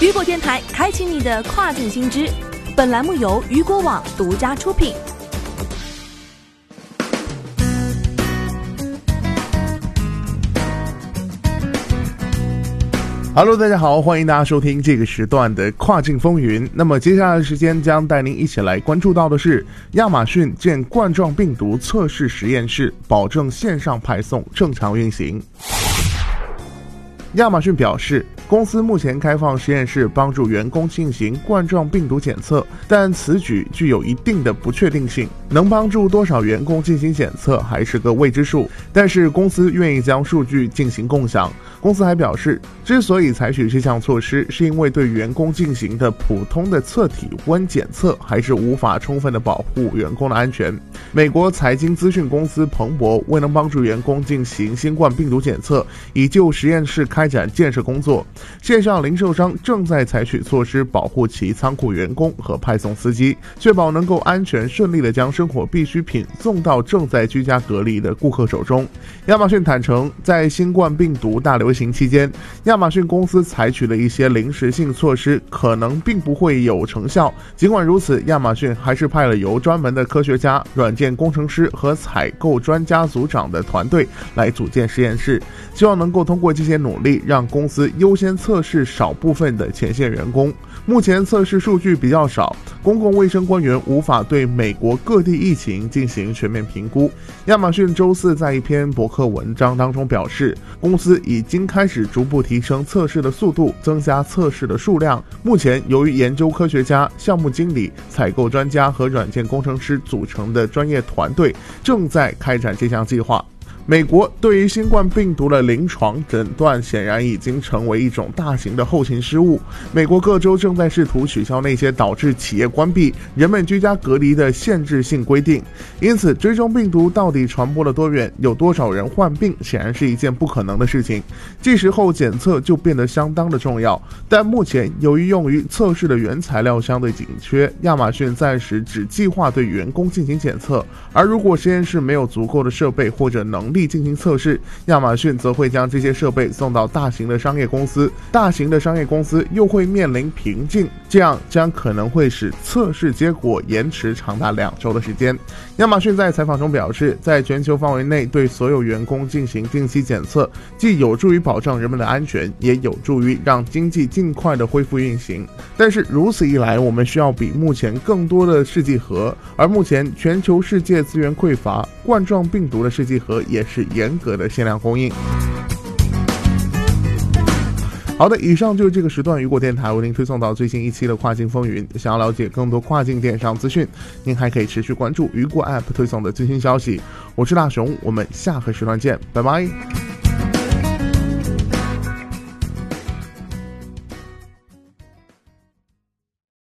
雨果电台开启你的跨境新知，本栏目由雨果网独家出品。Hello，大家好，欢迎大家收听这个时段的跨境风云。那么接下来的时间将带您一起来关注到的是，亚马逊建冠状病毒测试实验室，保证线上派送正常运行。亚马逊表示，公司目前开放实验室帮助员工进行冠状病毒检测，但此举具有一定的不确定性，能帮助多少员工进行检测还是个未知数。但是公司愿意将数据进行共享。公司还表示，之所以采取这项措施，是因为对员工进行的普通的测体温检测还是无法充分的保护员工的安全。美国财经资讯公司彭博未能帮助员工进行新冠病毒检测，已就实验室开开展建设工作。线上零售商正在采取措施保护其仓库员工和派送司机，确保能够安全顺利的将生活必需品送到正在居家隔离的顾客手中。亚马逊坦诚，在新冠病毒大流流行期间，亚马逊公司采取的一些临时性措施可能并不会有成效。尽管如此，亚马逊还是派了由专门的科学家、软件工程师和采购专家组长的团队来组建实验室，希望能够通过这些努力，让公司优先测试少部分的前线员工。目前测试数据比较少，公共卫生官员无法对美国各地疫情进行全面评估。亚马逊周四在一篇博客文章当中表示，公司已经开始逐步提升测试的速度，增加测试的数量。目前，由于研究科学家、项目经理、采购专家和软件工程师组成的专业团队正在开展这项计划。美国对于新冠病毒的临床诊断显然已经成为一种大型的后勤失误。美国各州正在试图取消那些导致企业关闭、人们居家隔离的限制性规定。因此，追踪病毒到底传播了多远、有多少人患病，显然是一件不可能的事情。这时候检测就变得相当的重要。但目前，由于用于测试的原材料相对紧缺，亚马逊暂时只计划对员工进行检测。而如果实验室没有足够的设备或者能力进行测试，亚马逊则会将这些设备送到大型的商业公司，大型的商业公司又会面临瓶颈，这样将可能会使测试结果延迟长达两周的时间。亚马逊在采访中表示，在全球范围内对所有员工进行定期检测，既有助于保障人们的安全，也有助于让经济尽快的恢复运行。但是如此一来，我们需要比目前更多的试剂盒，而目前全球世界资源匮乏，冠状病毒的试剂盒也。是严格的限量供应。好的，以上就是这个时段雨果电台为您推送到最新一期的跨境风云。想要了解更多跨境电商资讯，您还可以持续关注雨果 App 推送的最新消息。我是大熊，我们下个时段见，拜拜。